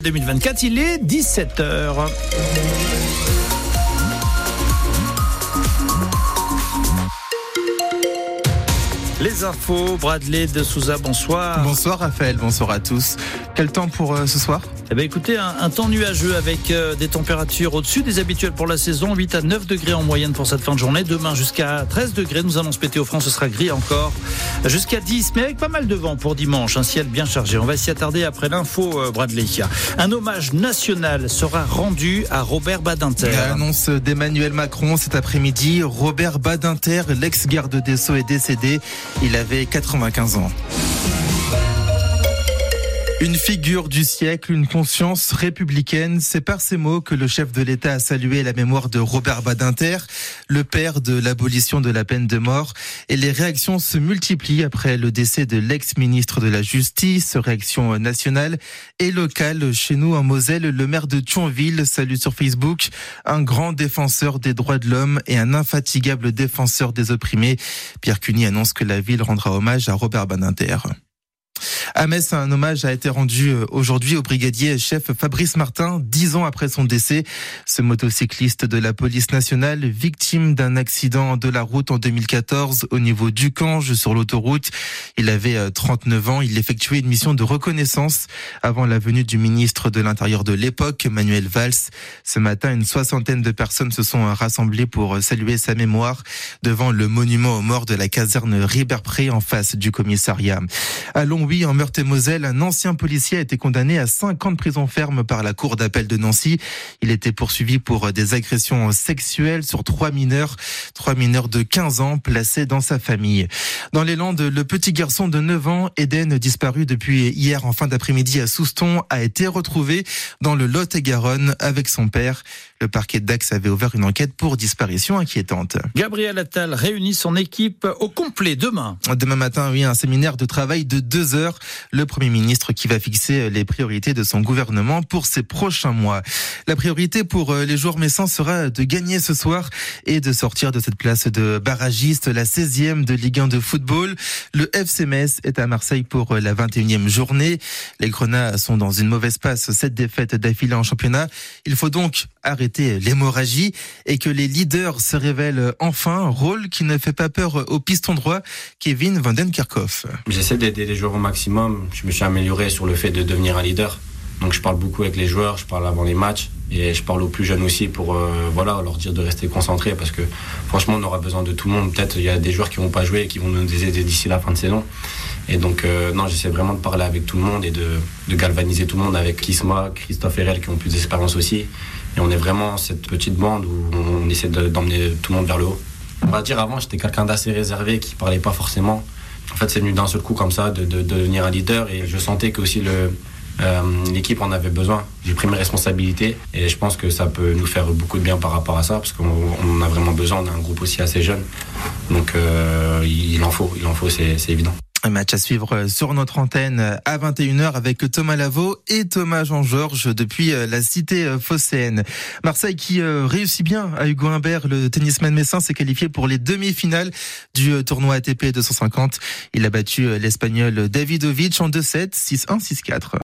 2024, il est 17h. Les infos, Bradley de Souza, bonsoir. Bonsoir Raphaël, bonsoir à tous. Quel temps pour euh, ce soir? Eh bien écoutez, un, un temps nuageux avec euh, des températures au-dessus des habituelles pour la saison, 8 à 9 degrés en moyenne pour cette fin de journée. Demain jusqu'à 13 degrés, nous annonce Météo France, ce sera gris encore. Jusqu'à 10, mais avec pas mal de vent pour dimanche, un ciel bien chargé. On va s'y attarder après l'info, euh, Bradley. Un hommage national sera rendu à Robert Badinter. L'annonce d'Emmanuel Macron cet après-midi. Robert Badinter, l'ex-garde des Sceaux, est décédé. Il avait 95 ans. Une figure du siècle, une conscience républicaine, c'est par ces mots que le chef de l'État a salué la mémoire de Robert Badinter, le père de l'abolition de la peine de mort. Et les réactions se multiplient après le décès de l'ex-ministre de la Justice, réaction nationale et locale. Chez nous, en Moselle, le maire de Thionville salue sur Facebook un grand défenseur des droits de l'homme et un infatigable défenseur des opprimés. Pierre Cuny annonce que la ville rendra hommage à Robert Badinter. À Metz, un hommage a été rendu euh, aujourd'hui au brigadier chef Fabrice Martin, dix ans après son décès. Ce motocycliste de la police nationale, victime d'un accident de la route en 2014 au niveau du Cange sur l'autoroute. Il avait 39 euh, ans. Il effectuait une mission de reconnaissance avant la venue du ministre de l'Intérieur de l'époque, Manuel Valls. Ce matin, une soixantaine de personnes se sont rassemblées pour saluer sa mémoire devant le monument aux morts de la caserne Riberpré en face du commissariat. À Longwy, en Un ancien policier a été condamné à 5 ans de prison ferme par la cour d'appel de Nancy. Il était poursuivi pour des agressions sexuelles sur trois mineurs, trois mineurs de 15 ans placés dans sa famille. Dans les Landes, le petit garçon de 9 ans, Eden, disparu depuis hier en fin d'après-midi à Souston, a été retrouvé dans le Lot-et-Garonne avec son père. Le parquet Dax avait ouvert une enquête pour disparition inquiétante. Gabriel Attal réunit son équipe au complet demain. Demain matin, oui, un séminaire de travail de deux heures. Le Premier ministre qui va fixer les priorités de son gouvernement pour ces prochains mois. La priorité pour les joueurs messants sera de gagner ce soir et de sortir de cette place de barragiste, la 16e de Ligue 1 de football. Le FC Metz est à Marseille pour la 21e journée. Les Grenats sont dans une mauvaise passe, cette défaite d'affilée en championnat. Il faut donc arrêter l'hémorragie et que les leaders se révèlent enfin, rôle qui ne fait pas peur au piston droit, Kevin Vandenkerkhoff. J'essaie d'aider les joueurs au maximum. Je me suis amélioré sur le fait de devenir un leader. Donc je parle beaucoup avec les joueurs, je parle avant les matchs et je parle aux plus jeunes aussi pour euh, voilà leur dire de rester concentrés parce que franchement on aura besoin de tout le monde. Peut-être il y a des joueurs qui vont pas jouer et qui vont nous aider d'ici la fin de saison. Et donc euh, non j'essaie vraiment de parler avec tout le monde et de, de galvaniser tout le monde avec Kisma, Christophe Herel qui ont plus d'expérience aussi. Et on est vraiment cette petite bande où on essaie d'emmener tout le monde vers le haut. On va dire avant j'étais quelqu'un d'assez réservé qui parlait pas forcément. En fait c'est venu d'un seul coup comme ça de, de, de devenir un leader et je sentais que aussi euh, l'équipe en avait besoin. J'ai pris mes responsabilités et je pense que ça peut nous faire beaucoup de bien par rapport à ça parce qu'on a vraiment besoin. On a un groupe aussi assez jeune, donc euh, il en faut, il en faut, c'est évident. Match à suivre sur notre antenne à 21h avec Thomas Lavaux et Thomas Jean-Georges depuis la cité phocéenne. Marseille qui réussit bien à Hugo Humbert, le tennisman messin s'est qualifié pour les demi-finales du tournoi ATP 250. Il a battu l'espagnol Davidovic en 2-7, 6-1, 6-4.